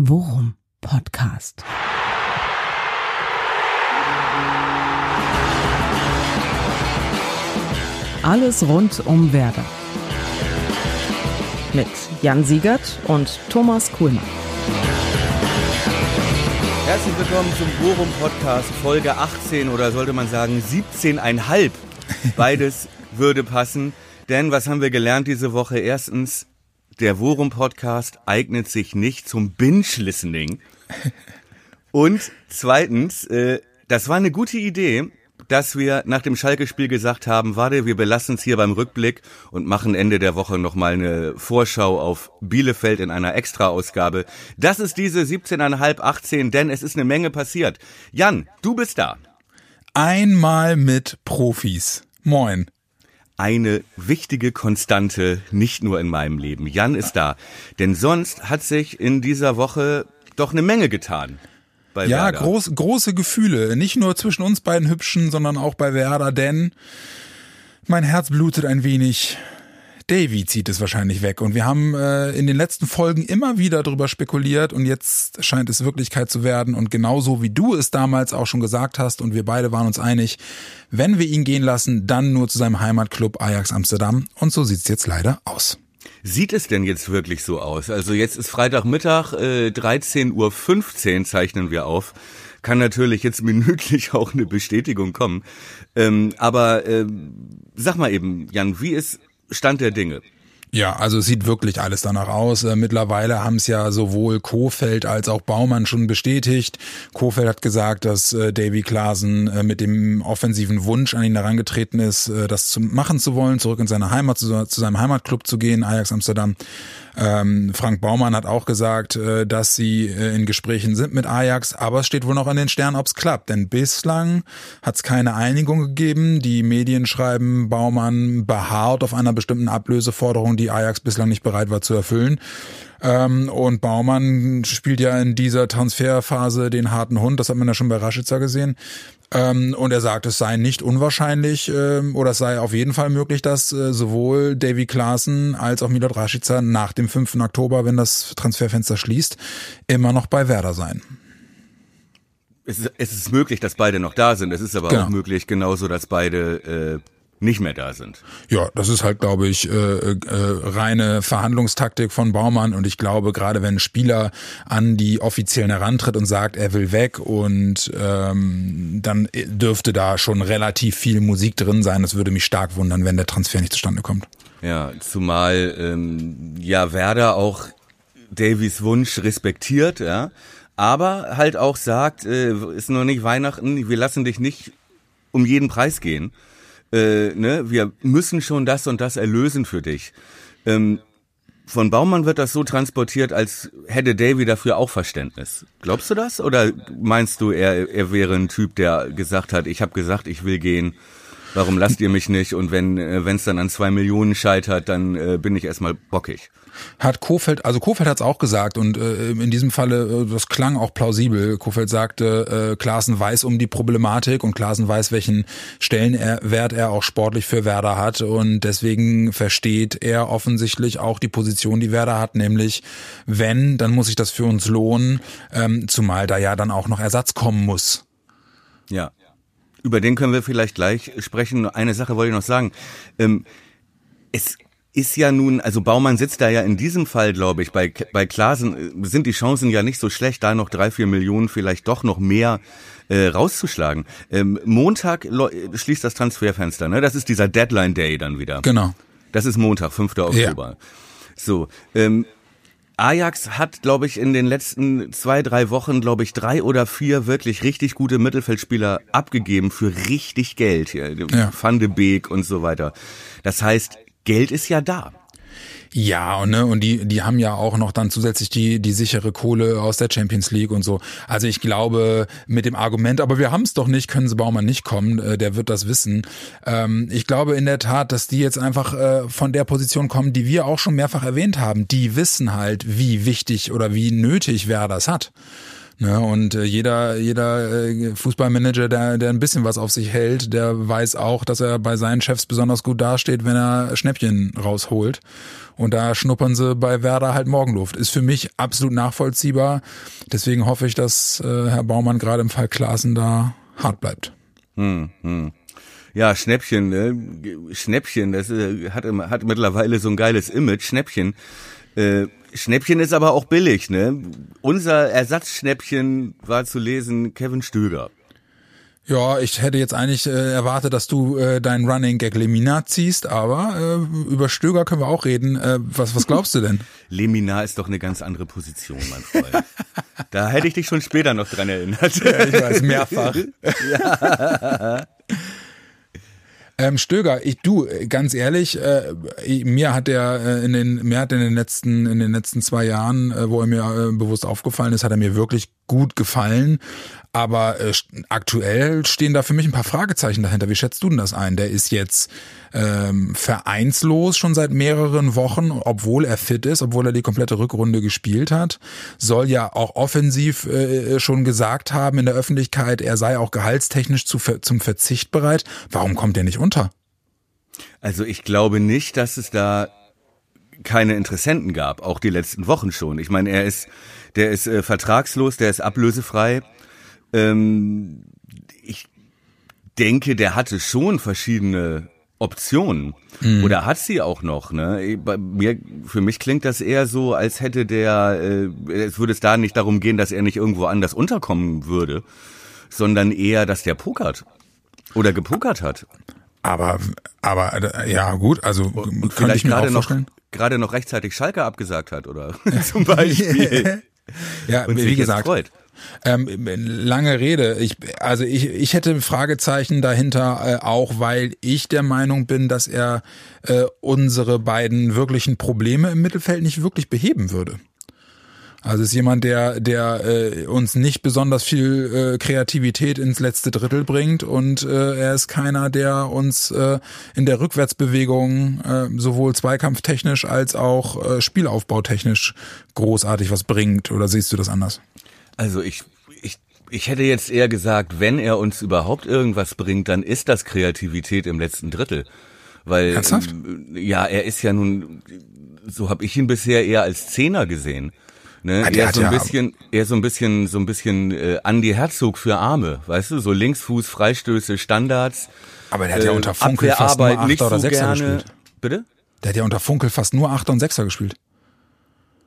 Worum Podcast. Alles rund um Werder. Mit Jan Siegert und Thomas Kuhlmann. Herzlich willkommen zum Bochum Podcast Folge 18 oder sollte man sagen 17,5. Beides würde passen. Denn was haben wir gelernt diese Woche? Erstens, der Worum Podcast eignet sich nicht zum Binge-Listening. Und zweitens, äh, das war eine gute Idee, dass wir nach dem Schalke-Spiel gesagt haben, warte, wir belassen es hier beim Rückblick und machen Ende der Woche nochmal eine Vorschau auf Bielefeld in einer Extra-Ausgabe. Das ist diese 17,5, 18, denn es ist eine Menge passiert. Jan, du bist da. Einmal mit Profis. Moin. Eine wichtige Konstante, nicht nur in meinem Leben. Jan ist da. Denn sonst hat sich in dieser Woche doch eine Menge getan Ja, Werder. groß, große Gefühle. Nicht nur zwischen uns beiden Hübschen, sondern auch bei Werder, denn mein Herz blutet ein wenig. Davy zieht es wahrscheinlich weg. Und wir haben äh, in den letzten Folgen immer wieder drüber spekuliert und jetzt scheint es Wirklichkeit zu werden. Und genauso wie du es damals auch schon gesagt hast und wir beide waren uns einig, wenn wir ihn gehen lassen, dann nur zu seinem Heimatclub Ajax Amsterdam. Und so sieht's jetzt leider aus. Sieht es denn jetzt wirklich so aus? Also jetzt ist Freitagmittag, äh, 13.15 Uhr zeichnen wir auf. Kann natürlich jetzt minütlich auch eine Bestätigung kommen. Ähm, aber ähm, sag mal eben, Jan, wie ist Stand der Dinge? Ja, also es sieht wirklich alles danach aus. Äh, mittlerweile haben es ja sowohl Kofeld als auch Baumann schon bestätigt. Kofeld hat gesagt, dass äh, Davy Klaasen äh, mit dem offensiven Wunsch an ihn herangetreten ist, das zu machen zu wollen, zurück in seine Heimat, zu, seinem Heimatclub zu gehen, Ajax Amsterdam. Ähm, Frank Baumann hat auch gesagt, dass sie in Gesprächen sind mit Ajax, aber es steht wohl noch an den Sternen, ob es klappt. Denn bislang hat es keine Einigung gegeben. Die Medien schreiben, Baumann beharrt auf einer bestimmten Ablöseforderung, die Ajax bislang nicht bereit war zu erfüllen. Ähm, und Baumann spielt ja in dieser Transferphase den harten Hund, das hat man ja schon bei Rashica gesehen. Ähm, und er sagt, es sei nicht unwahrscheinlich ähm, oder es sei auf jeden Fall möglich, dass äh, sowohl Davy Klaassen als auch Milot Rashica nach dem 5. Oktober, wenn das Transferfenster schließt, immer noch bei Werder sein. Es ist, es ist möglich, dass beide noch da sind. Es ist aber Genau. auch möglich, genauso, dass beide äh, nicht mehr da sind. Ja, das ist halt, glaube ich, äh, äh, reine Verhandlungstaktik von Baumann und ich glaube, gerade wenn ein Spieler an die Offiziellen herantritt und sagt, er will weg und ähm, dann dürfte da schon relativ viel Musik drin sein. Das würde mich stark wundern, wenn der Transfer nicht zustande kommt. Ja, zumal ähm, ja Werder auch Davies Wunsch respektiert, ja, aber halt auch sagt, äh, ist noch nicht Weihnachten, wir lassen dich nicht um jeden Preis gehen. Äh, ne, wir müssen schon das und das erlösen für dich. Ähm, von Baumann wird das so transportiert, als hätte Davy dafür auch Verständnis. Glaubst du das? Oder meinst du, er, er wäre ein Typ, der gesagt hat, ich habe gesagt, ich will gehen, warum lasst ihr mich nicht? Und wenn äh, es dann an zwei Millionen scheitert, dann äh, bin ich erstmal bockig. Hat Kofeld, also Kofeld hat es auch gesagt und äh, in diesem Falle, äh, das klang auch plausibel. Kofeld sagte, äh, Klaassen weiß um die Problematik und Klaassen weiß, welchen Stellenwert er auch sportlich für Werder hat und deswegen versteht er offensichtlich auch die Position, die Werder hat, nämlich wenn, dann muss sich das für uns lohnen, ähm, zumal da ja dann auch noch Ersatz kommen muss. Ja. Über den können wir vielleicht gleich sprechen. Eine Sache wollte ich noch sagen. Ähm, es ist ja nun, also Baumann sitzt da ja in diesem Fall, glaube ich, bei, bei Klaasen äh, sind die Chancen ja nicht so schlecht, da noch drei, vier Millionen vielleicht doch noch mehr äh, rauszuschlagen. Ähm, Montag lo- schließt das Transferfenster, ne? Das ist dieser Deadline Day dann wieder. Genau. Das ist Montag, 5. Oktober. So, ähm, Ajax hat, glaube ich, in den letzten zwei, drei Wochen, glaube ich, drei oder vier wirklich richtig gute Mittelfeldspieler abgegeben für richtig Geld. Hier. Ja. Van de Beek und so weiter. Das heißt, Geld ist ja da. Ja, und, ne, und die, die haben ja auch noch dann zusätzlich die, die sichere Kohle aus der Champions League und so. Also ich glaube, mit dem Argument, aber wir haben es doch nicht, können sie Baumann nicht kommen, äh, der wird das wissen. Ähm, ich glaube in der Tat, dass die jetzt einfach äh, von der Position kommen, die wir auch schon mehrfach erwähnt haben. Die wissen halt, wie wichtig oder wie nötig wer das hat. Ne, und äh, jeder, jeder äh, Fußballmanager, der, der ein bisschen was auf sich hält, der weiß auch, dass er bei seinen Chefs besonders gut dasteht, wenn er Schnäppchen rausholt. Und da schnuppern sie bei Werder halt Morgenluft. Ist für mich absolut nachvollziehbar. Deswegen hoffe ich, dass äh, Herr Baumann gerade im Fall Klaassen da hart bleibt. Hm, hm. Ja, Schnäppchen, ne? Schnäppchen, das äh, hat, hat mittlerweile so ein geiles Image. Schnäppchen. Äh, Schnäppchen ist aber auch billig, ne? Unser Ersatzschnäppchen war zu lesen Kevin Stöger. Ja, ich hätte jetzt eigentlich äh, erwartet, dass du äh, deinen Running Gag Lemina ziehst, aber äh, über Stöger können wir auch reden. Äh, was, was glaubst du denn? Lemina ist doch eine ganz andere Position, mein Freund. da hätte ich dich schon später noch dran erinnert. Ja, ich weiß, mehrfach. ja. Ähm, Stöger, ich du, ganz ehrlich, äh, mir hat er äh, in den, mir hat in den letzten, in den letzten zwei Jahren, äh, wo er mir äh, bewusst aufgefallen ist, hat er mir wirklich gut gefallen. Aber äh, aktuell stehen da für mich ein paar Fragezeichen dahinter. Wie schätzt du denn das ein? Der ist jetzt ähm, vereinslos schon seit mehreren Wochen, obwohl er fit ist, obwohl er die komplette Rückrunde gespielt hat. Soll ja auch offensiv äh, schon gesagt haben in der Öffentlichkeit, er sei auch gehaltstechnisch zu, zum Verzicht bereit. Warum kommt er nicht unter? Also ich glaube nicht, dass es da keine Interessenten gab, auch die letzten Wochen schon. Ich meine, er ist, der ist äh, vertragslos, der ist ablösefrei. Ähm, ich denke, der hatte schon verschiedene Optionen. Mhm. Oder hat sie auch noch, ne? Bei mir, für mich klingt das eher so, als hätte der, äh, es würde es da nicht darum gehen, dass er nicht irgendwo anders unterkommen würde, sondern eher, dass der pokert. Oder gepokert hat. Aber, aber, ja, gut, also, und vielleicht gerade noch, gerade noch rechtzeitig Schalke abgesagt hat, oder? Zum Beispiel. ja, und wie gesagt. Freut. Ähm, lange Rede. Ich, also ich, ich hätte Fragezeichen dahinter, äh, auch weil ich der Meinung bin, dass er äh, unsere beiden wirklichen Probleme im Mittelfeld nicht wirklich beheben würde. Also ist jemand, der, der äh, uns nicht besonders viel äh, Kreativität ins letzte Drittel bringt und äh, er ist keiner, der uns äh, in der Rückwärtsbewegung äh, sowohl zweikampftechnisch als auch äh, spielaufbautechnisch großartig was bringt. Oder siehst du das anders? Also ich, ich, ich hätte jetzt eher gesagt, wenn er uns überhaupt irgendwas bringt, dann ist das Kreativität im letzten Drittel. Weil Ernsthaft? ja, er ist ja nun, so habe ich ihn bisher eher als Zehner gesehen. Ne? Ah, eher so ein ja bisschen, eher so ein bisschen, so ein bisschen äh, Andy Herzog für Arme, weißt du, so Linksfuß, Freistöße, Standards. Aber der hat ja unter Funkel fast nur Achter oder Sechser gerne. gespielt. Bitte? Der hat ja unter Funkel fast nur Achter und Sechser gespielt.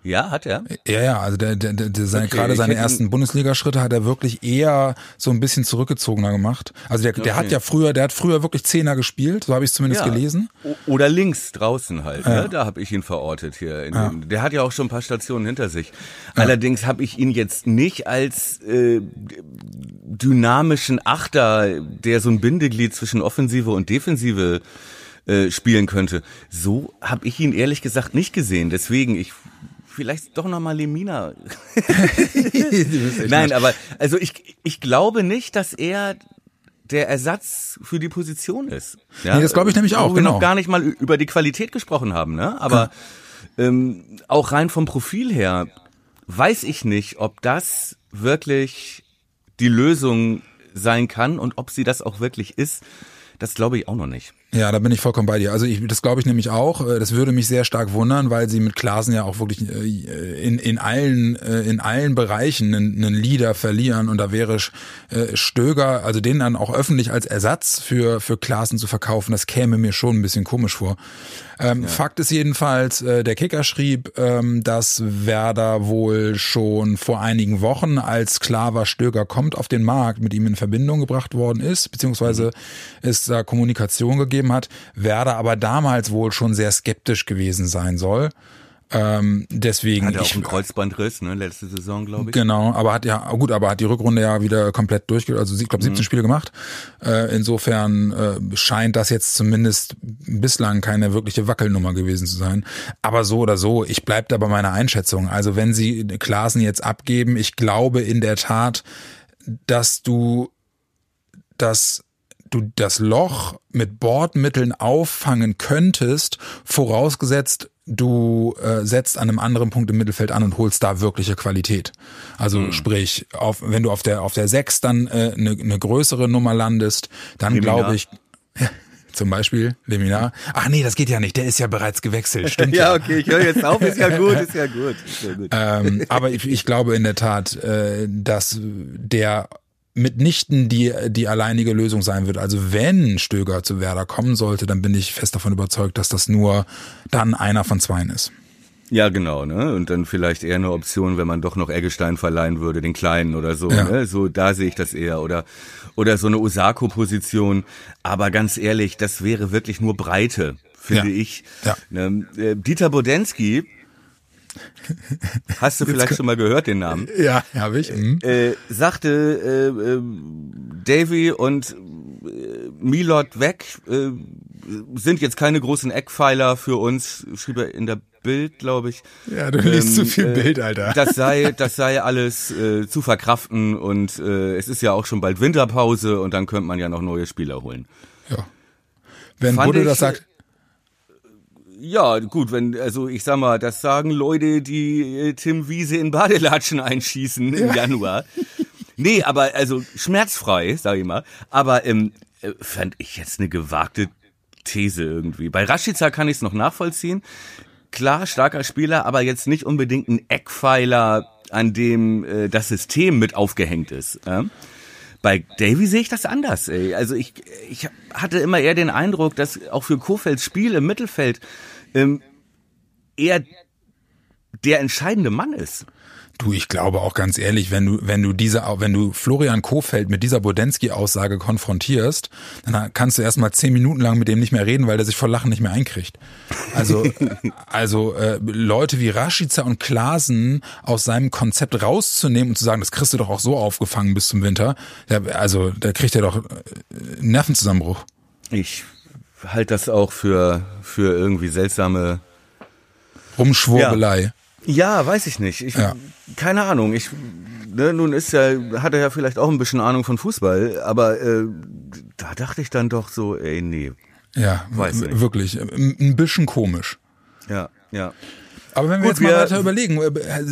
Ja, hat er. Ja, ja, also der, der, der, der seine, okay, gerade seine ersten Bundesligaschritte hat er wirklich eher so ein bisschen zurückgezogener gemacht. Also der, der hat ja früher, der hat früher wirklich Zehner gespielt, so habe ich es zumindest ja. gelesen. Oder links draußen halt, ja. ne? da habe ich ihn verortet hier. Ja. Dem, der hat ja auch schon ein paar Stationen hinter sich. Allerdings habe ich ihn jetzt nicht als äh, dynamischen Achter, der so ein Bindeglied zwischen Offensive und Defensive äh, spielen könnte. So habe ich ihn ehrlich gesagt nicht gesehen. Deswegen, ich vielleicht doch nochmal Lemina. Nein, aber also ich, ich glaube nicht, dass er der Ersatz für die Position ist. Ja? Nee, das glaube ich nämlich auch. Wo wir noch gar nicht mal über die Qualität gesprochen haben, ne? Aber ja. ähm, auch rein vom Profil her weiß ich nicht, ob das wirklich die Lösung sein kann und ob sie das auch wirklich ist. Das glaube ich auch noch nicht. Ja, da bin ich vollkommen bei dir. Also ich, das glaube ich nämlich auch. Äh, das würde mich sehr stark wundern, weil sie mit Klasen ja auch wirklich äh, in, in allen äh, in allen Bereichen einen, einen Leader verlieren und da wäre Stöger, also den dann auch öffentlich als Ersatz für für Klasen zu verkaufen, das käme mir schon ein bisschen komisch vor. Ähm, ja. Fakt ist jedenfalls, der Kicker schrieb, ähm, dass Werder wohl schon vor einigen Wochen, als klar war, Stöger kommt auf den Markt, mit ihm in Verbindung gebracht worden ist, beziehungsweise mhm. ist da Kommunikation gegeben gegeben hat, Werder aber damals wohl schon sehr skeptisch gewesen sein soll. Ähm, deswegen. Hat er auch einen Kreuzbandriss, ne, letzte Saison, glaube ich. Genau, aber hat ja, gut, aber hat die Rückrunde ja wieder komplett durchge, also ich glaube 17 mhm. Spiele gemacht. Äh, insofern äh, scheint das jetzt zumindest bislang keine wirkliche Wackelnummer gewesen zu sein. Aber so oder so, ich bleib da bei meiner Einschätzung. Also wenn sie Klasen jetzt abgeben, ich glaube in der Tat, dass du das du das Loch mit Bordmitteln auffangen könntest, vorausgesetzt, du äh, setzt an einem anderen Punkt im Mittelfeld an und holst da wirkliche Qualität. Also Mhm. sprich, auf, wenn du auf der auf der sechs dann eine äh, ne, ne größere Nummer landest, dann glaube ich ja, zum Beispiel Leminar. Ach nee, das geht ja nicht. Der ist ja bereits gewechselt. Stimmt Ja, okay, ich höre jetzt auf, ist ja gut, ist ja gut. Ist ja gut. ähm, aber ich, ich glaube in der Tat, äh, dass der mitnichten die, die alleinige Lösung sein wird. Also wenn Stöger zu Werder kommen sollte, dann bin ich fest davon überzeugt, dass das nur dann einer von zweien ist. Ja, genau, ne? Und dann vielleicht eher eine Option, wenn man doch noch Eggestein verleihen würde, den Kleinen oder so, Ja. ne? So, da sehe ich das eher. Oder, oder so eine Osako-Position. Aber ganz ehrlich, das wäre wirklich nur Breite, finde Ja. ich. Ja. Ne? Äh, Dieter Bodensky, hast du vielleicht schon mal gehört, den Namen? Ja, habe ich. Mhm. äh, sagte äh, äh, Davy und äh, Milot weg äh, sind jetzt keine großen Eckpfeiler für uns, schrieb er in der Bild, glaube ich. Ja, du liest Ähm, zu viel äh, Bild, Alter. Das sei, das sei alles äh, zu verkraften und äh, es ist ja auch schon bald Winterpause und dann könnte man ja noch neue Spieler holen. Ja. Wenn Fand ich, das sagt, Ja, gut, wenn, also ich sag mal, das sagen Leute, die äh, Tim Wiese in Badelatschen einschießen im Januar. Nee, aber also schmerzfrei, sag ich mal. Aber ähm, äh, fand ich jetzt eine gewagte These irgendwie. Bei Rashica kann ich es noch nachvollziehen. Klar, starker Spieler, aber jetzt nicht unbedingt ein Eckpfeiler, an dem äh, das System mit aufgehängt ist. Ja? Bei Davy sehe ich das anders. Ey. Also ich, ich hatte immer eher den Eindruck, dass auch für Kofelds Spiel im Mittelfeld ähm, eher der entscheidende Mann ist. Du, ich glaube auch ganz ehrlich, wenn du, wenn du diese, wenn du Florian Kofeld mit dieser Bodensky-Aussage konfrontierst, dann kannst du erstmal zehn Minuten lang mit dem nicht mehr reden, weil der sich vor Lachen nicht mehr einkriegt. Also, also äh, Leute wie Rashica und Klaasen aus seinem Konzept rauszunehmen und zu sagen, das kriegst du doch auch so aufgefangen bis zum Winter, der, also da kriegt er doch äh, Nervenzusammenbruch. Ich halte das auch für, für irgendwie seltsame. Rumschwurbelei. Ja, weiß ich nicht. Ich, Ja. Keine Ahnung. Ich, ne, nun ist ja, hat er ja vielleicht auch ein bisschen Ahnung von Fußball, aber äh, da dachte ich dann doch so, ey, nee. Ja, Weiß nicht. wirklich. Ein ein bisschen komisch. Ja, ja. Aber wenn wir Gut, jetzt mal wir- weiter überlegen, äh,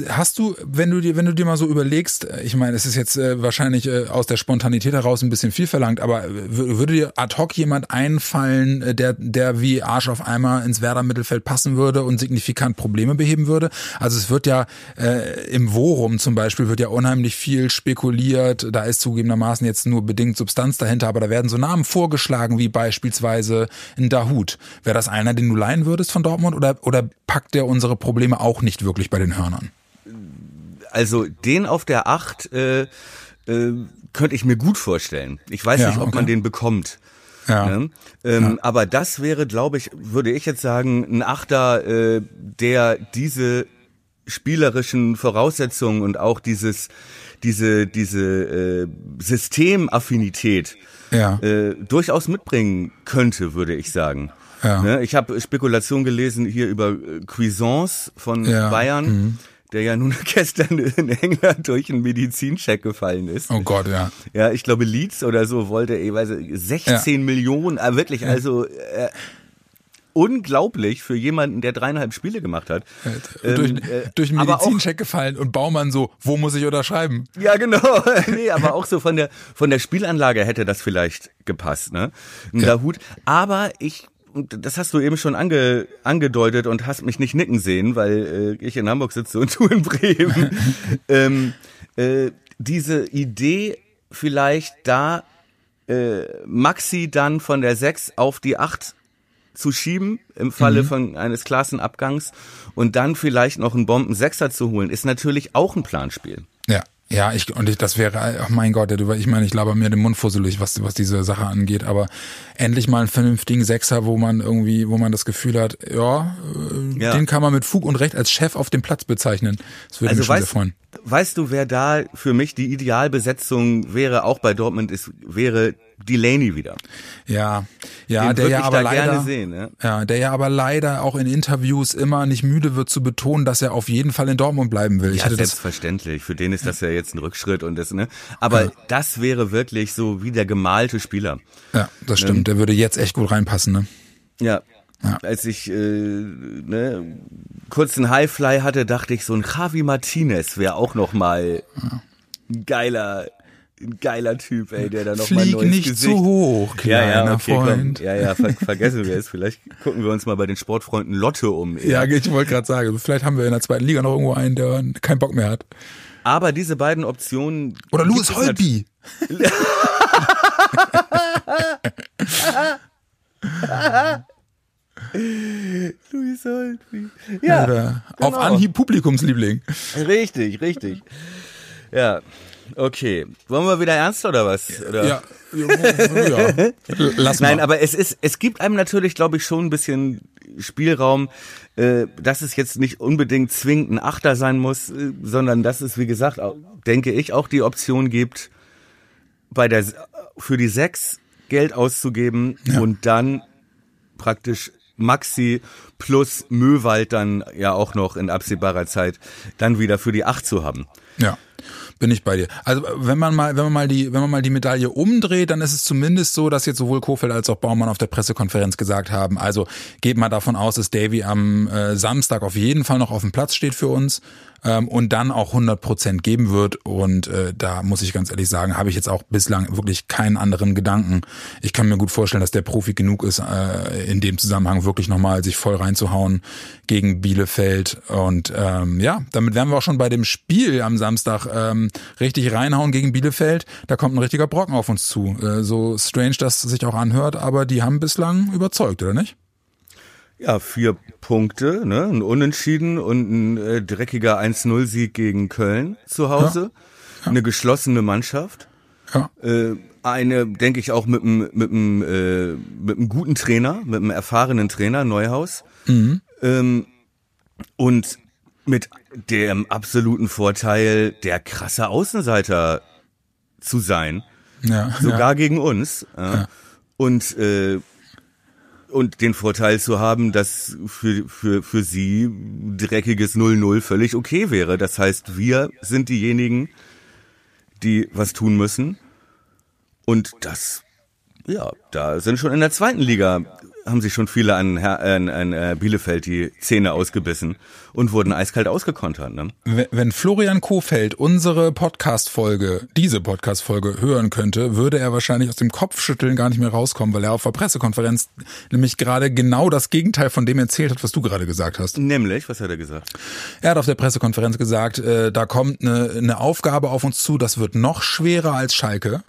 hast du, wenn du dir, wenn du dir mal so überlegst, äh, ich meine, es ist jetzt äh, wahrscheinlich äh, aus der Spontanität heraus ein bisschen viel verlangt, aber äh, wür- würde dir ad hoc jemand einfallen, der, der wie Arsch auf Eimer ins Werder Mittelfeld passen würde und signifikant Probleme beheben würde? Also es wird ja äh, im Worum zum Beispiel wird ja unheimlich viel spekuliert. Da ist zugegebenermaßen jetzt nur bedingt Substanz dahinter, aber da werden so Namen vorgeschlagen wie beispielsweise ein Dahut. Wäre das einer, den du leihen würdest von Dortmund oder oder packt der unsere Probleme auch nicht wirklich bei den Hörnern? Also den auf der Acht äh, äh, könnte ich mir gut vorstellen. Ich weiß Ja, nicht, ob okay. man den bekommt. Ja. Ne? Ähm, Aber das wäre, glaube ich, würde ich jetzt sagen, ein Achter, äh, der diese spielerischen Voraussetzungen und auch dieses, diese, diese äh, Systemaffinität Ja. äh, durchaus mitbringen könnte, würde ich sagen. Ja. Ne? Ich habe Spekulation gelesen hier über äh, Cuisance von Ja. Mhm. Bayern, der ja nun gestern in England durch einen Medizincheck gefallen ist. Oh Gott, ja. Ja, ich glaube Leeds oder so wollte, ich weiß, nicht, 16 Millionen, äh, wirklich, also äh, unglaublich für jemanden, der dreieinhalb Spiele gemacht hat. Ähm, durch, äh, durch einen Medizincheck gefallen und Baumann so, wo muss ich unterschreiben? Ja, genau. nee, aber auch so von der von der Spielanlage hätte das vielleicht gepasst, ne? Ein Ja. Dahut. Aber ich und das hast du eben schon ange, angedeutet und hast mich nicht nicken sehen, weil äh, ich in Hamburg sitze und du in Bremen. ähm, äh, diese Idee vielleicht da äh, Maxi dann von der 6 auf die 8 zu schieben im Falle von eines Klassenabgangs und dann vielleicht noch einen Bomben-Sechser zu holen, ist natürlich auch ein Planspiel. Ja. Ja, ich, und ich, das wäre, oh mein Gott, ich meine, ich laber mir den Mund fusselig, was, was diese Sache angeht, aber endlich mal einen vernünftigen Sechser, wo man irgendwie, wo man das Gefühl hat, ja, äh, Ja. den kann man mit Fug und Recht als Chef auf dem Platz bezeichnen. Das würde Also mich schon sehr weißt, freuen. weißt du, wer da für mich die Idealbesetzung wäre, auch bei Dortmund, ist, wäre Delaney wieder. Ja, ja, Den der ja aber leider, sehen, ne? ja, der ja aber leider auch in Interviews immer nicht müde wird zu betonen, dass er auf jeden Fall in Dortmund bleiben will. Ich Ja, selbstverständlich. Für den ist das ja jetzt ein Rückschritt und das, ne? Aber das wäre wirklich so wie der gemalte Spieler. ja, das stimmt. Der würde jetzt echt gut reinpassen, ne? Ja. Ja. Als ich äh, ne, kurz einen Highfly hatte, dachte ich, so ein Javi Martinez wäre auch noch mal ein geiler, ein geiler Typ, ey, der da noch mal neues nicht Gesicht. zu hoch, kleiner ja, ja, okay, Freund. Komm. Ja, ja, ver vergessen wir es. Vielleicht gucken wir uns mal bei den Sportfreunden Lotte um. Ja, ich wollte gerade sagen, vielleicht haben wir in der zweiten Liga noch irgendwo einen, der keinen Bock mehr hat. Aber diese beiden Optionen. Oder Louis Holby. Louis Holby. Ja, Oder auf genau. Anhieb Publikumsliebling. Richtig, richtig. Ja, okay. Wollen wir wieder ernst oder was? Oder? Ja, ja. Lass mal. Nein, aber es ist, es gibt einem natürlich, glaube ich, schon ein bisschen Spielraum, äh, dass es jetzt nicht unbedingt zwingend ein Achter sein muss, äh, sondern dass es, wie gesagt, auch, denke ich, auch die Option gibt, bei der für die sechs Geld auszugeben Ja. und dann praktisch Maxi plus Möwald dann ja auch noch in absehbarer Zeit dann wieder für die acht zu haben. Ja, bin ich bei dir. Also wenn man mal, wenn man mal die, wenn man mal die Medaille umdreht, dann ist es zumindest so, dass jetzt sowohl Kofeld als auch Baumann auf der Pressekonferenz gesagt haben. Also geht mal davon aus, dass Davy am äh, Samstag auf jeden Fall noch auf dem Platz steht für uns ähm, und dann auch 100 Prozent geben wird. Und äh, da muss ich ganz ehrlich sagen, habe ich jetzt auch bislang wirklich keinen anderen Gedanken. Ich kann mir gut vorstellen, dass der Profi genug ist, äh, in dem Zusammenhang wirklich nochmal sich voll reinzuhauen gegen Bielefeld. Und ähm, ja, damit wären wir auch schon bei dem Spiel am Samstag ähm, richtig reinhauen gegen Bielefeld. Da kommt ein richtiger Brocken auf uns zu. Äh, so strange das sich auch anhört, aber die haben bislang überzeugt, oder nicht? Ja, vier Punkte, ne? ein Unentschieden und ein äh, dreckiger 1-0-Sieg gegen Köln zu Hause. Eine geschlossene Mannschaft. Ja. Äh, eine, denke ich, auch mit einem mit einem, äh, mit einem guten Trainer, mit einem erfahrenen Trainer, Neuhaus. Ähm, und mit dem absoluten Vorteil, der krasse Außenseiter zu sein Ja, sogar gegen uns. Ja. Und äh, und den Vorteil zu haben, dass für, für, für sie dreckiges 0-0 völlig okay wäre. Das heißt, wir sind diejenigen, die was tun müssen. Und das, ja, da sind schon in der zweiten Liga, haben sich schon viele an, an, an äh, Bielefeld die Zähne ausgebissen und wurden eiskalt ausgekontert. Ne? Wenn wenn Florian Kofeld unsere Podcast-Folge, diese Podcast-Folge hören könnte, würde er wahrscheinlich aus dem Kopfschütteln gar nicht mehr rauskommen, weil er auf der Pressekonferenz nämlich gerade genau das Gegenteil von dem erzählt hat, was du gerade gesagt hast. Nämlich, was hat er gesagt? Er hat auf der Pressekonferenz gesagt, äh, da kommt eine, eine Aufgabe auf uns zu, das wird noch schwerer als Schalke.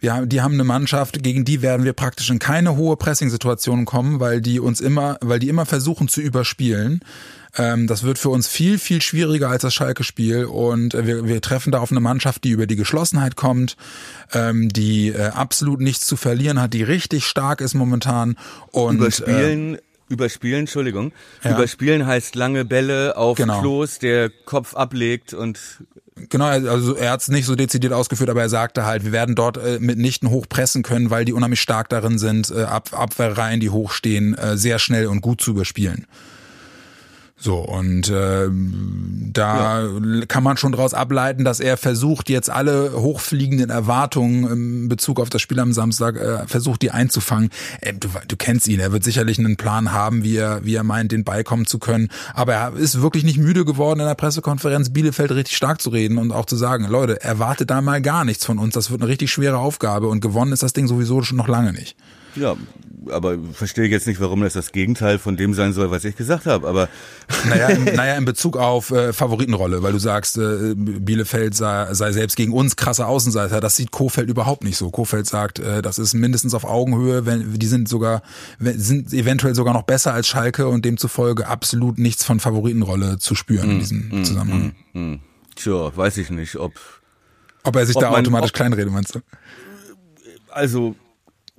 Wir haben, die haben eine Mannschaft, gegen die werden wir praktisch in keine hohe Pressing-Situation kommen, weil die uns immer, weil die immer versuchen zu überspielen. Ähm, das wird für uns viel, viel schwieriger als das Schalke-Spiel und äh, wir, wir treffen da auf eine Mannschaft, die über die Geschlossenheit kommt, ähm, die äh, absolut nichts zu verlieren hat, die richtig stark ist momentan und äh, Überspielen, überspielen, Entschuldigung. Ja. Überspielen heißt lange Bälle auf Genau. Klos, der Kopf ablegt und Genau, also er hat es nicht so dezidiert ausgeführt, aber er sagte halt, wir werden dort äh, mitnichten hochpressen können, weil die unheimlich stark darin sind, äh, Ab Abwehrreihen, die hochstehen, äh, sehr schnell und gut zu überspielen. So, und äh, da kann man schon daraus ableiten, dass er versucht, jetzt alle hochfliegenden Erwartungen im Bezug auf das Spiel am Samstag, äh, versucht, die einzufangen. Äh, du, du kennst ihn, er wird sicherlich einen Plan haben, wie er, wie er meint, den beikommen zu können. Aber er ist wirklich nicht müde geworden, in der Pressekonferenz Bielefeld richtig stark zu reden und auch zu sagen, Leute, erwartet da mal gar nichts von uns. Das wird eine richtig schwere Aufgabe und gewonnen ist das Ding sowieso schon noch lange nicht. Ja, aber verstehe jetzt nicht, warum das das Gegenteil von dem sein soll, was ich gesagt habe. Aber Naja, im, naja, in Bezug auf äh, Favoritenrolle, weil du sagst, äh, Bielefeld sei, sei selbst gegen uns krasser Außenseiter. Das sieht Kofeld überhaupt nicht so. Kofeld sagt, äh, das ist mindestens auf Augenhöhe, wenn die sind sogar sind eventuell sogar noch besser als Schalke und demzufolge absolut nichts von Favoritenrolle zu spüren in diesem Zusammenhang. hm, tja, weiß ich nicht, ob Ob er sich Ob da man- automatisch ob- kleinredet, meinst du? also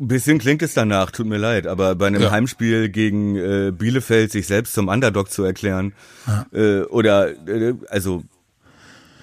ein bisschen klingt es danach, tut mir leid, aber bei einem Ja. Heimspiel gegen äh, Bielefeld sich selbst zum Underdog zu erklären äh, oder äh, also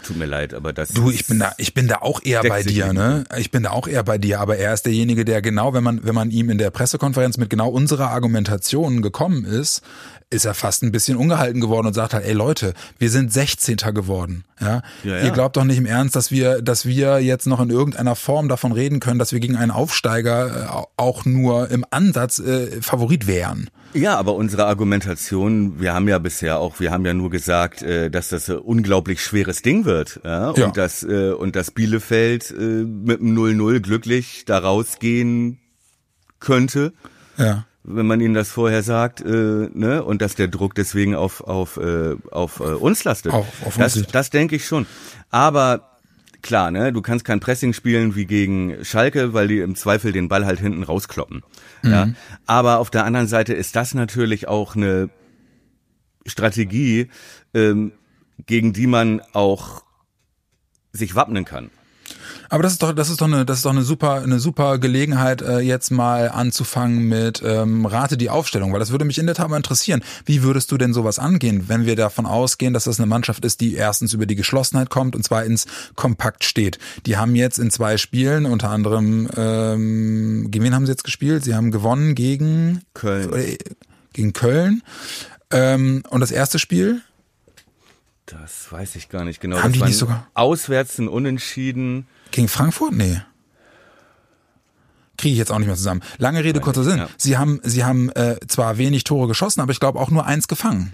tut mir leid, aber das Du, ich bin da, ich bin da auch eher bei dir, ne? Ich bin da auch eher bei dir, aber er ist derjenige, der genau, wenn man, wenn man ihm in der Pressekonferenz mit genau unserer Argumentation gekommen ist, ist er fast ein bisschen ungehalten geworden und sagt halt, ey Leute, wir sind 16. geworden, ja? Ja, ja. Ihr glaubt doch nicht im Ernst, dass wir, dass wir jetzt noch in irgendeiner Form davon reden können, dass wir gegen einen Aufsteiger äh, auch nur im Ansatz äh, Favorit wären. Ja, aber unsere Argumentation, wir haben ja bisher auch, wir haben ja nur gesagt, äh, dass das ein unglaublich schweres Ding wird. Ja? Und, Ja. dass, äh, und dass Bielefeld mit dem 0-0 glücklich da rausgehen könnte, Ja. Wenn man ihnen das vorher sagt, äh, ne? und dass der Druck deswegen auf, auf, äh, auf äh, uns lastet. Auf- auf uns das liegt. das denke ich schon. Aber klar, ne, du kannst kein Pressing spielen wie gegen Schalke, weil die im Zweifel den Ball halt hinten rauskloppen. Ja. Aber auf der anderen Seite ist das natürlich auch eine Strategie, ähm, gegen die man auch sich wappnen kann. Aber das ist doch, das ist doch eine, das ist doch eine super, eine super Gelegenheit, äh, jetzt mal anzufangen mit ähm, Rate die Aufstellung, weil das würde mich in der Tat mal interessieren. Wie würdest du denn sowas angehen, wenn wir davon ausgehen, dass das eine Mannschaft ist, die erstens über die Geschlossenheit kommt und zweitens kompakt steht? Die haben jetzt in zwei Spielen, unter anderem, ähm, gegen wen haben sie jetzt gespielt? Sie haben gewonnen gegen Köln. äh, gegen Köln. Ähm, und das erste Spiel? Das weiß ich gar nicht genau. Haben das die nicht sogar- Auswärts ein Unentschieden. Gegen Frankfurt? Nee. Kriege ich jetzt auch nicht mehr zusammen. Lange Rede, kurzer Sinn. ja. Sie haben, sie haben äh, zwar wenig Tore geschossen, aber ich glaube auch nur eins gefangen.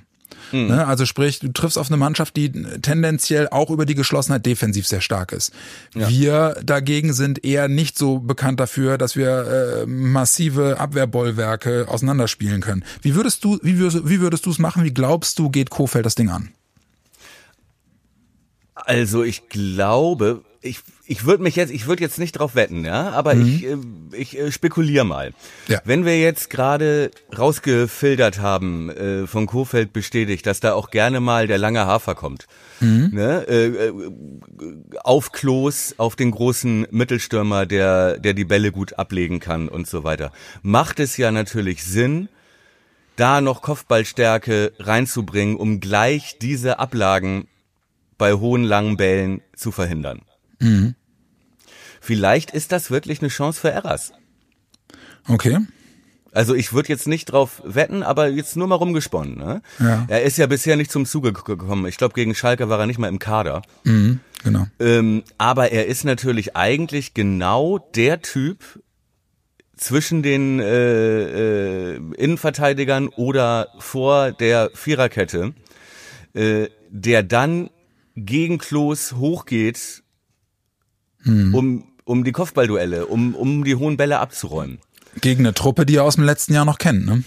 Hm. Ne? Also sprich, du triffst auf eine Mannschaft, die tendenziell auch über die Geschlossenheit defensiv sehr stark ist. Wir dagegen sind eher nicht so bekannt dafür, dass wir äh, massive Abwehrbollwerke auseinanderspielen können. Wie würdest du, wie würdest, wie würdest du es machen? Wie glaubst du, geht Kofeld das Ding an? Also ich glaube, ich, ich würde mich jetzt, ich würde jetzt nicht drauf wetten, ja, aber ich, äh, ich äh, spekuliere mal. Ja. Wenn wir jetzt gerade rausgefiltert haben, äh, von Kofeld bestätigt, dass da auch gerne mal der lange Hafer kommt, ne, äh, äh, auf Klos, auf den großen Mittelstürmer, der, der die Bälle gut ablegen kann und so weiter, macht es ja natürlich Sinn, da noch Kopfballstärke reinzubringen, um gleich diese Ablagen bei hohen langen Bällen zu verhindern. Vielleicht ist das wirklich eine Chance für Erras. Okay. Also ich würde jetzt nicht drauf wetten, aber jetzt nur mal rumgesponnen. Ne? Ja. Er ist ja bisher nicht zum Zuge gekommen. Ich glaube, gegen Schalke war er nicht mal im Kader. Mhm, genau. Ähm, aber er ist natürlich eigentlich genau der Typ zwischen den äh, äh, Innenverteidigern oder vor der Viererkette, äh, der dann gegen Klos hochgeht, um, um die Kopfballduelle, um, um die hohen Bälle abzuräumen. Gegen eine Truppe, die er aus dem letzten Jahr noch kennt, ne?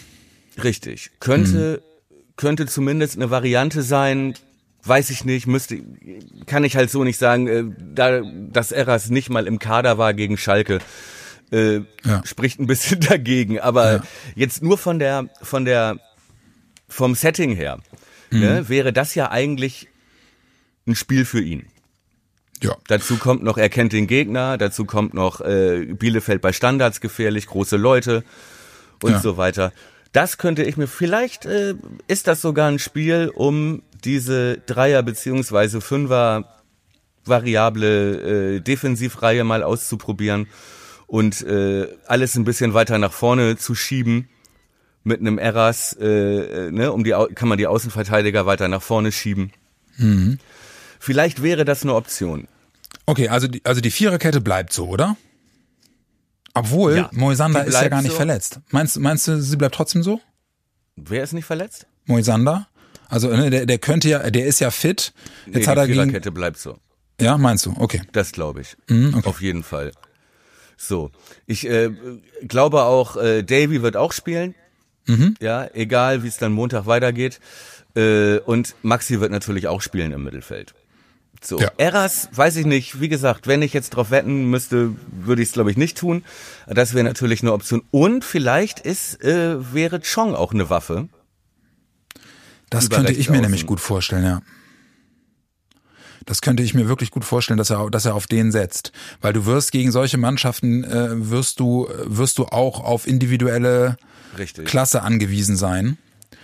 Richtig. Könnte, könnte zumindest eine Variante sein, weiß ich nicht, müsste, kann ich halt so nicht sagen, äh, da, dass Eras nicht mal im Kader war gegen Schalke, äh, Ja. spricht ein bisschen dagegen, aber Ja. jetzt nur von der, von der, vom Setting her, ne, wäre das ja eigentlich ein Spiel für ihn. Ja. Dazu kommt noch, er kennt den Gegner, dazu kommt noch äh, Bielefeld bei Standards gefährlich, große Leute und Ja. so weiter. Das könnte ich mir, vielleicht äh, ist das sogar ein Spiel, um diese Dreier- beziehungsweise Fünfer variable äh, Defensivreihe mal auszuprobieren und äh, alles ein bisschen weiter nach vorne zu schieben mit einem Erras, äh, äh, ne, um die kann man die Außenverteidiger weiter nach vorne schieben. Vielleicht wäre das eine Option. Okay, also die, also die Viererkette bleibt so, oder? Obwohl, Ja, Moisander ist ja gar nicht so. verletzt. Meinst, meinst du, sie bleibt trotzdem so? Wer ist nicht verletzt? Moisander? Also ne, der, der könnte ja, der ist ja fit. Jetzt nee, hat er die gegen. Viererkette bleibt so. Ja, meinst du? Okay. Das glaube ich. Mhm, okay. Auf jeden Fall. So. Ich äh, glaube auch, äh, Davy wird auch spielen. Mhm. Ja, egal wie es dann Montag weitergeht. Äh, und Maxi wird natürlich auch spielen im Mittelfeld. So. Ja. Eras, weiß ich nicht. Wie gesagt, wenn ich jetzt drauf wetten müsste, würde ich es glaube ich nicht tun. Das wäre natürlich eine Option. Und vielleicht ist, äh, wäre Chong auch eine Waffe. Das könnte ich mir außen. nämlich gut vorstellen, ja. Das könnte ich mir wirklich gut vorstellen, dass er, dass er auf den setzt, weil du wirst gegen solche Mannschaften äh, wirst du wirst du auch auf individuelle Richtig. Klasse angewiesen sein.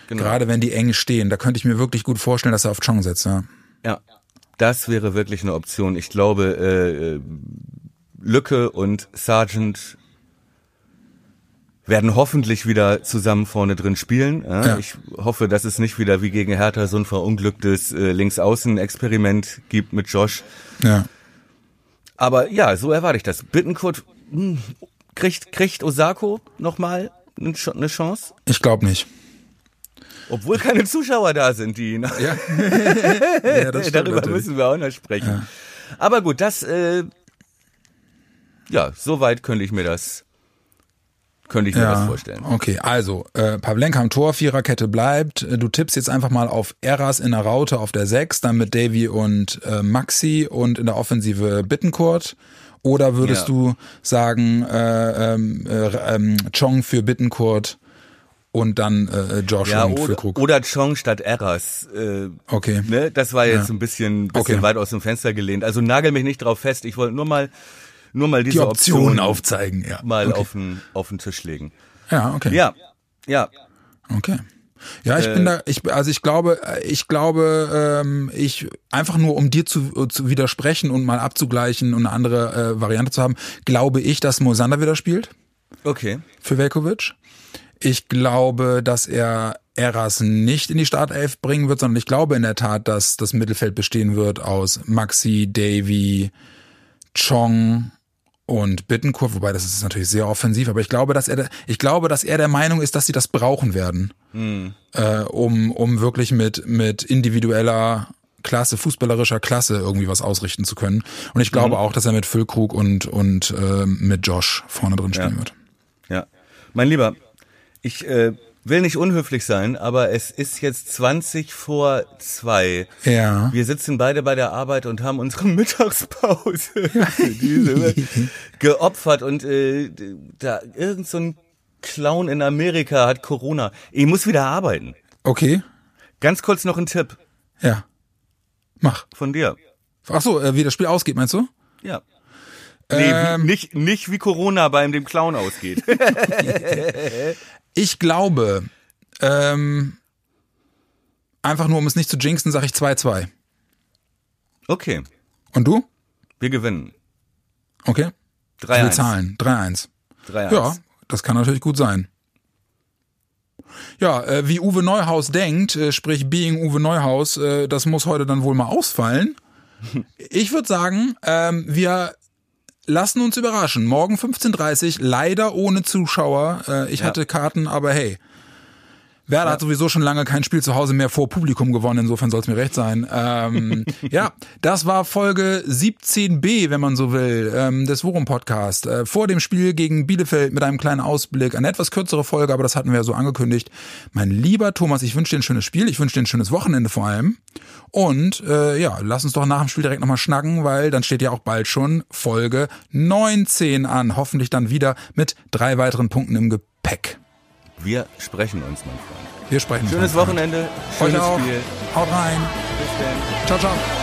Genau. Gerade wenn die eng stehen, da könnte ich mir wirklich gut vorstellen, dass er auf Chong setzt. Ja. Ja, das wäre wirklich eine Option. Ich glaube, äh, äh, Lücke und Sargent werden hoffentlich wieder zusammen vorne drin spielen. Ja? Ja. Ich hoffe, dass es nicht wieder wie gegen Hertha so ein verunglücktes äh, Linksaußen-Experiment gibt mit Josh. ja. Aber ja, so erwarte ich das. Bittenkurt hm, kriegt, kriegt Osako nochmal eine Chance? Ich glaube nicht. Obwohl keine Zuschauer da sind, die. Ja, ja das Darüber natürlich. müssen wir auch noch sprechen. Ja. Aber gut, das, äh, ja, soweit könnte ich mir das, könnte ich mir ja, das vorstellen. Okay, also äh, Pavlenka am Tor, Viererkette bleibt. Du tippst jetzt einfach mal auf Eras in der Raute auf der 6, dann mit Davy und äh, Maxi und in der Offensive Bittenkurt. Oder würdest ja. du sagen, äh, ähm, äh, ähm, Chong für Bittenkurt und dann äh, Josh ja, oder, für Krug? Oder Chong statt Eras. Äh, okay. Ne? Das war jetzt ja. ein bisschen, bisschen okay. weit aus dem Fenster gelehnt. Also nagel mich nicht drauf fest. Ich wollte nur mal nur mal diese Die Optionen Option aufzeigen, ja. Mal okay. auf, den, auf den Tisch legen. Ja, okay. Ja, ja. Okay. Ja, ich äh, bin da, ich, also ich glaube, ich glaube, ähm, ich einfach nur um dir zu, zu widersprechen und mal abzugleichen und eine andere äh, Variante zu haben, glaube ich, dass Mosander wieder spielt. Okay. Für Velkovic. Ich glaube, dass er Eras nicht in die Startelf bringen wird, sondern ich glaube in der Tat, dass das Mittelfeld bestehen wird aus Maxi, Davy, Chong, und Bittencourt, wobei das ist natürlich sehr offensiv, aber ich glaube, dass er, ich glaube, dass er der Meinung ist, dass sie das brauchen werden, mhm. äh, um, um wirklich mit, mit individueller Klasse, fußballerischer Klasse irgendwie was ausrichten zu können. Und ich glaube mhm. auch, dass er mit Füllkrug und, und äh, mit Josh vorne drin spielen ja. wird. Ja. Mein Lieber, ich äh, will nicht unhöflich sein, aber es ist jetzt 20 vor zwei. Ja. Wir sitzen beide bei der Arbeit und haben unsere Mittagspause geopfert und äh, da irgend so ein Clown in Amerika hat Corona. Ich muss wieder arbeiten. Okay. Ganz kurz noch ein Tipp. Ja. Mach. Von dir. Ach so, äh, wie das Spiel ausgeht, meinst du? Ja. Nee, ähm, nicht, nicht wie Corona beim dem Clown ausgeht. Ich glaube, ähm, einfach nur um es nicht zu jinxen, sage ich 2-2. Okay. Und du? Wir gewinnen. Okay. 3-1. Zahlen. 3-1. 3-1. Ja, das kann natürlich gut sein. Ja, äh, wie Uwe Neuhaus denkt, äh, sprich Being Uwe Neuhaus, äh, das muss heute dann wohl mal ausfallen. Ich würde sagen, ähm, wir lassen uns überraschen. Morgen 15.30 leider ohne Zuschauer. Äh, ich ja. hatte Karten, aber hey. Werder ja. hat sowieso schon lange kein Spiel zu Hause mehr vor Publikum gewonnen, insofern soll es mir recht sein. Ähm, ja, das war Folge 17b, wenn man so will, ähm, des Worum Podcast. Äh, vor dem Spiel gegen Bielefeld mit einem kleinen Ausblick. Eine etwas kürzere Folge, aber das hatten wir ja so angekündigt. Mein lieber Thomas, ich wünsche dir ein schönes Spiel, ich wünsche dir ein schönes Wochenende vor allem. Und äh, ja, lass uns doch nach dem Spiel direkt nochmal schnacken, weil dann steht ja auch bald schon Folge 19 an. Hoffentlich dann wieder mit drei weiteren Punkten im Gepäck. Wir sprechen uns, mein Freund. Wir sprechen Schönes Wochenende. Schönes. Spiel. Haut rein. Bis dann. Ciao, ciao.